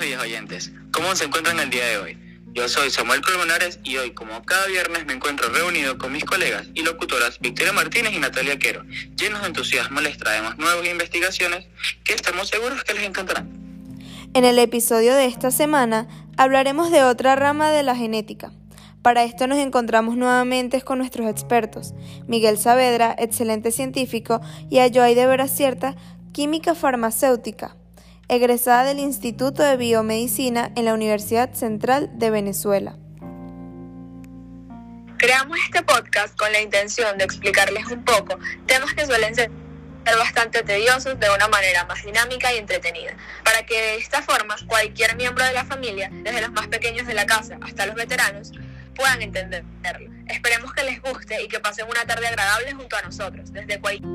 buenos días oyentes. ¿Cómo se encuentran el día de hoy? Yo soy Samuel Colmenares y hoy, como cada viernes, me encuentro reunido con mis colegas y locutoras Victoria Martínez y Natalia Quero. Llenos de entusiasmo les traemos nuevas investigaciones que estamos seguros que les encantarán. En el episodio de esta semana hablaremos de otra rama de la genética. Para esto nos encontramos nuevamente con nuestros expertos, Miguel Saavedra, excelente científico, y Ayoay de Veracierta, química farmacéutica egresada del Instituto de Biomedicina en la Universidad Central de Venezuela. Creamos este podcast con la intención de explicarles un poco temas que suelen ser bastante tediosos de una manera más dinámica y entretenida, para que de esta forma cualquier miembro de la familia, desde los más pequeños de la casa hasta los veteranos, puedan entenderlo. Esperemos que les guste y que pasen una tarde agradable junto a nosotros, desde cualquier